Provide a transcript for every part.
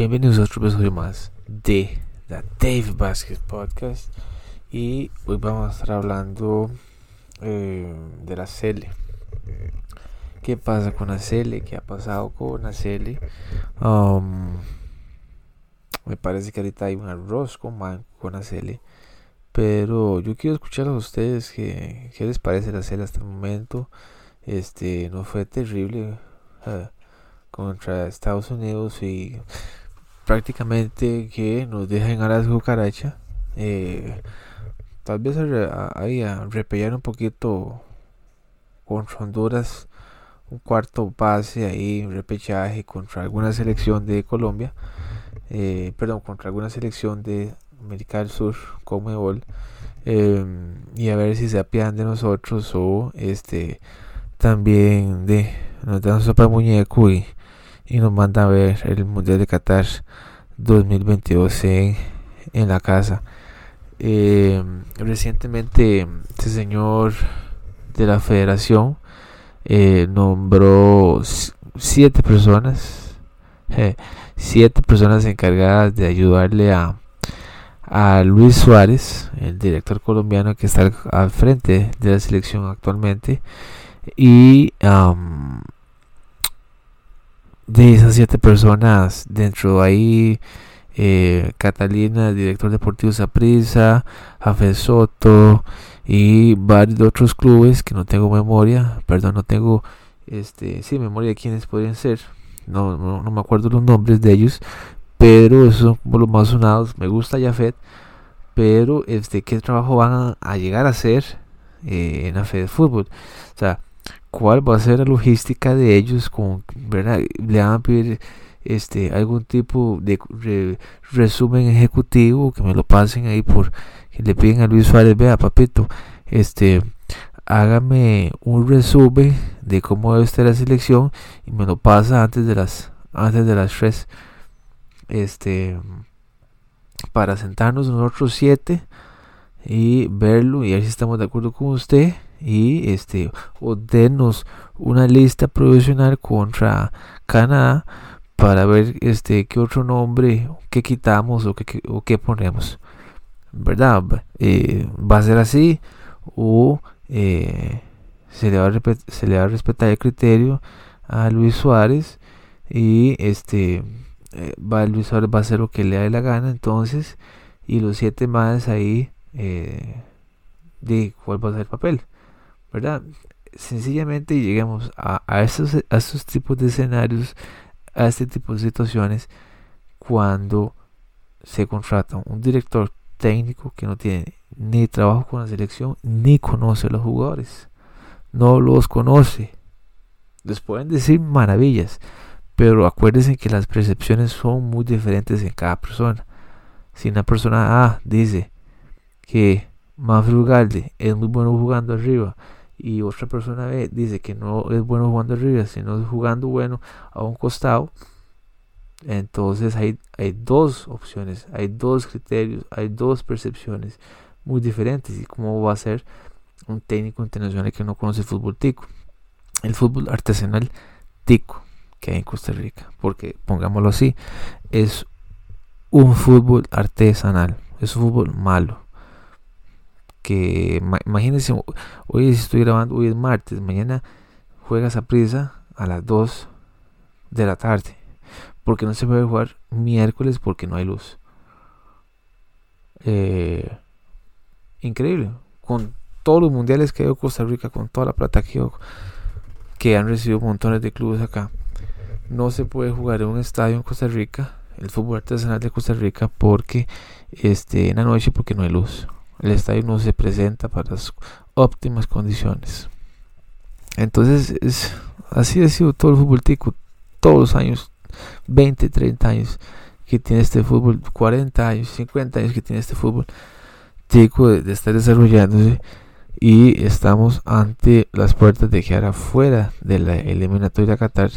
Bienvenidos a otro episodio más de The Dave Basket Podcast. Y hoy vamos a estar hablando eh, de la CL. ¿Qué pasa con la CL? ¿Qué ha pasado con la CL? Um, me parece que ahorita hay un arroz con, con la CL. Pero yo quiero escuchar a ustedes qué, qué les parece la CL hasta el momento. Este no fue terrible uh, contra Estados Unidos y prácticamente que nos dejan a las cucaracha. Eh, tal vez ahí a, repellar un poquito contra Honduras, un cuarto base ahí, un repechaje contra alguna selección de Colombia, eh, perdón, contra alguna selección de América del Sur, como eh, y a ver si se apiadan de nosotros o este también de nos dan sopa de muñeco y y nos manda a ver el Mundial de Qatar 2022 en, en la casa. Eh, recientemente este señor de la federación eh, nombró siete personas, eh, siete personas encargadas de ayudarle a, a Luis Suárez, el director colombiano que está al, frente de la selección actualmente, y de esas siete personas, dentro de ahí eh, Catalina, director deportivo Saprisa, Jafé Soto y varios otros clubes que no tengo memoria, perdón, no tengo este, sí, memoria de quiénes podrían ser, no, no, me acuerdo los nombres de ellos, pero esos son los más sonados, me gusta Jafet, pero este, ¿qué trabajo van a, llegar a hacer eh, en la de Fútbol? O sea, cuál va a ser la logística de ellos con ¿verdad? le van a pedir este algún tipo de resumen ejecutivo que me lo pasen ahí por que le piden a Luis Suárez vea papito este hágame un resumen de cómo debe estar la selección y me lo pasa antes de las antes de las tres este para sentarnos nosotros siete y verlo y ver si estamos de acuerdo con usted y este o denos una lista provisional contra Canadá para ver este qué otro nombre que quitamos o que, o qué ponemos verdad eh, va a ser así o eh, se le va a se le va a respetar el criterio a Luis Suárez y este eh, va Luis Suárez va a hacer lo que le dé la gana entonces y los siete más ahí de cuál va a ser el papel ¿verdad? Sencillamente llegamos a, a, estos, a tipos de escenarios, a este tipo de situaciones, cuando se contrata un director técnico que no tiene ni trabajo con la selección, ni conoce a los jugadores. No los conoce. Les pueden decir maravillas, pero acuérdense que las percepciones son muy diferentes en cada persona. Si una persona A dice que Manfred Ugalde es muy bueno jugando arriba, y otra persona ve, dice que no es bueno jugando arriba, sino jugando bueno a un costado, entonces hay, hay dos opciones, hay dos criterios, hay dos percepciones muy diferentes. ¿Y cómo va a ser un técnico internacional que no conoce el fútbol tico? El fútbol artesanal tico que hay en Costa Rica, porque pongámoslo así, es un fútbol artesanal, es un fútbol malo que imagínense, hoy estoy grabando, hoy es martes, mañana juegas a prisa a las 2 de la tarde, porque no se puede jugar miércoles porque no hay luz. Eh, increíble, con todos los mundiales que hay en Costa Rica, con toda la plata que, que han recibido montones de clubes acá, no se puede jugar en un estadio en Costa Rica, el fútbol artesanal de Costa Rica, porque este, en la noche porque no hay luz el estadio no se presenta para las óptimas condiciones. Entonces, es, así ha sido todo el fútbol tico, todos los años, 20, 30 años que tiene este fútbol, 40 años, 50 años que tiene este fútbol tico de, estar desarrollándose y estamos ante las puertas de quedar afuera de la eliminatoria Qatar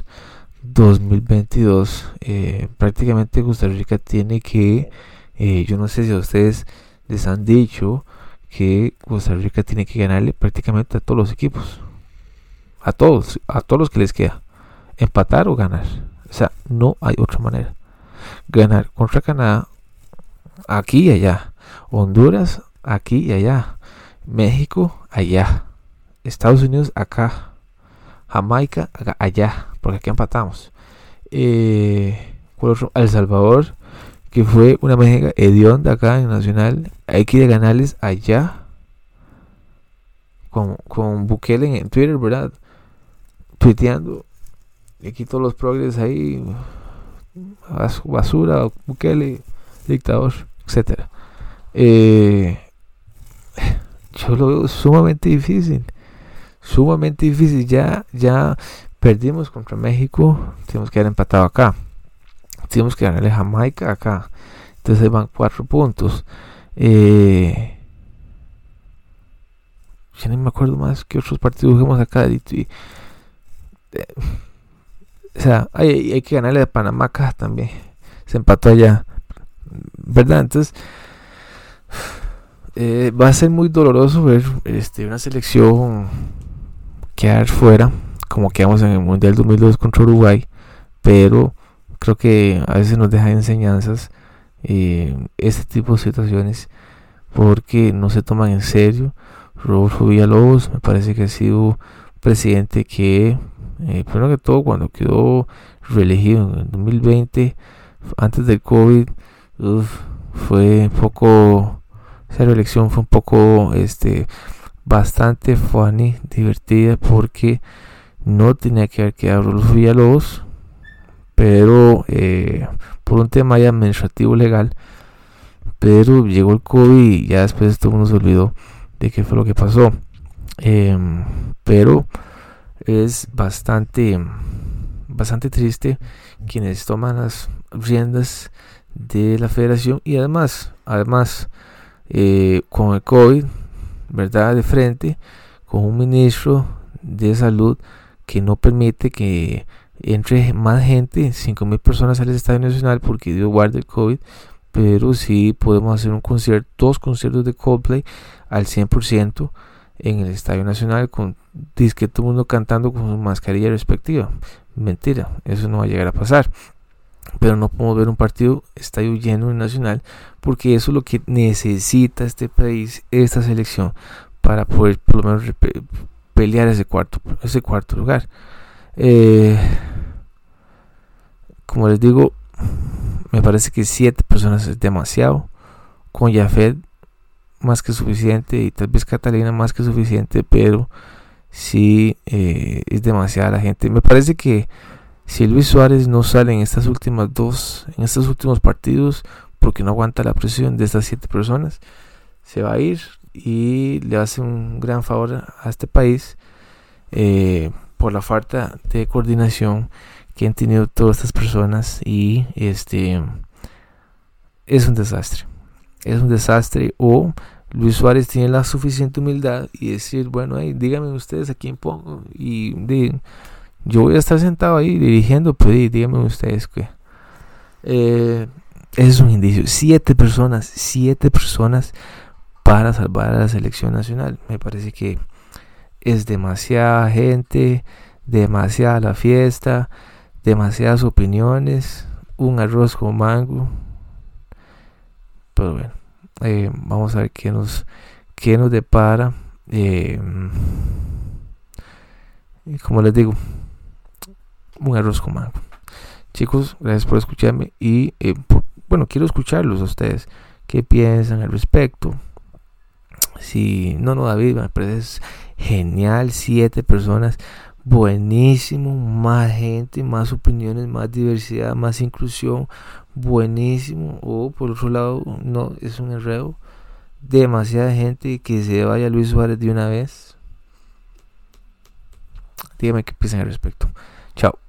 2022. Eh, prácticamente Costa Rica tiene que, eh, yo no sé si a ustedes les han dicho que Costa Rica tiene que ganarle prácticamente a todos los equipos. A todos, a todos los que les queda. Empatar o ganar. O sea, no hay otra manera. ganar contra Canadá aquí y allá. Honduras aquí y allá. México allá. Estados Unidos acá. Jamaica allá. Porque aquí empatamos. Eh, El Salvador, que fue una México hedionda acá en Nacional. Hay que ir a allá. Con, con Bukele en Twitter, ¿verdad? Tuiteando. Y aquí los progres ahí. Basura, Bukele, dictador, etcétera. Eh, yo lo veo sumamente difícil. Sumamente difícil. Ya, ya perdimos contra México. Tenemos que haber empatado acá. Tenemos que ganarle Jamaica acá. Entonces van cuatro puntos. Eh, ya ni me acuerdo más que otros partidos jugamos acá. Eh, o sea, hay, hay, que ganarle a Panamá acá también. Se empató allá. ¿Verdad? Entonces eh, va a ser muy doloroso ver este, una selección quedar fuera, como quedamos en el Mundial 2002 contra Uruguay, pero creo que a veces nos deja enseñanzas eh, este tipo de situaciones porque no se toman en serio. Rodolfo Villalobos me parece que ha sido presidente que, eh, primero que todo, cuando quedó reelegido en el 2020, antes del COVID, fue poco esa reelección fue un poco este bastante funny, divertida porque no tenía que haber quedado los Villalobos, pero eh, por un tema ya administrativo legal, pero llegó el COVID y ya después todo el mundo se olvidó de qué fue lo que pasó. Em, pero es bastante bastante triste quienes toman las riendas de la federación y además además eh, con el COVID, ¿verdad? De frente, con un ministro de salud que no permite que entre más gente, 5.000 personas al Estadio Nacional porque dio guarda el COVID, pero sí podemos hacer un concierto, dos conciertos de Coldplay al 100% en el Estadio Nacional con disque todo el mundo cantando con su mascarilla respectiva. Mentira, eso no va a llegar a pasar pero no podemos ver un partido estadio lleno en Nacional porque eso es lo que necesita este país, esta selección, para poder por lo menos pelear ese cuarto, ese cuarto lugar. Eh, como les digo, me parece que siete personas es demasiado. Con Jafet más que suficiente y tal vez Catalina más que suficiente, pero sí eh, es demasiada la gente. Me parece que si Luis Suárez no sale en estas últimas dos, en estos últimos partidos, porque no aguanta la presión de estas siete personas, se va a ir y le hace un gran favor a este país eh, por la falta de coordinación que han tenido todas estas personas y este es un desastre es un desastre o Luis Suárez tiene la suficiente humildad y decir bueno ahí díganme ustedes a quién pongo y yo voy a estar sentado ahí dirigiendo, pues díganme ustedes que. Eh, es un indicio. Siete personas, siete personas para salvar a la selección nacional. Me parece que es demasiada gente, demasiada la fiesta, demasiadas opiniones, un arroz con mango. Pero bueno, eh, vamos a ver qué nos, qué nos depara. Eh, como les digo, un arroz con mango. Chicos, gracias por escucharme y eh, bueno, quiero escucharlos a ustedes. ¿Qué piensan al respecto? Si no, no, David, me parece genial. Siete personas, buenísimo. Más gente, más opiniones, más diversidad, más inclusión, buenísimo. O por otro lado, no, es un enredo. Demasiada gente que se vaya Luis Suárez de una vez. Dígame qué piensan al respecto. Chao.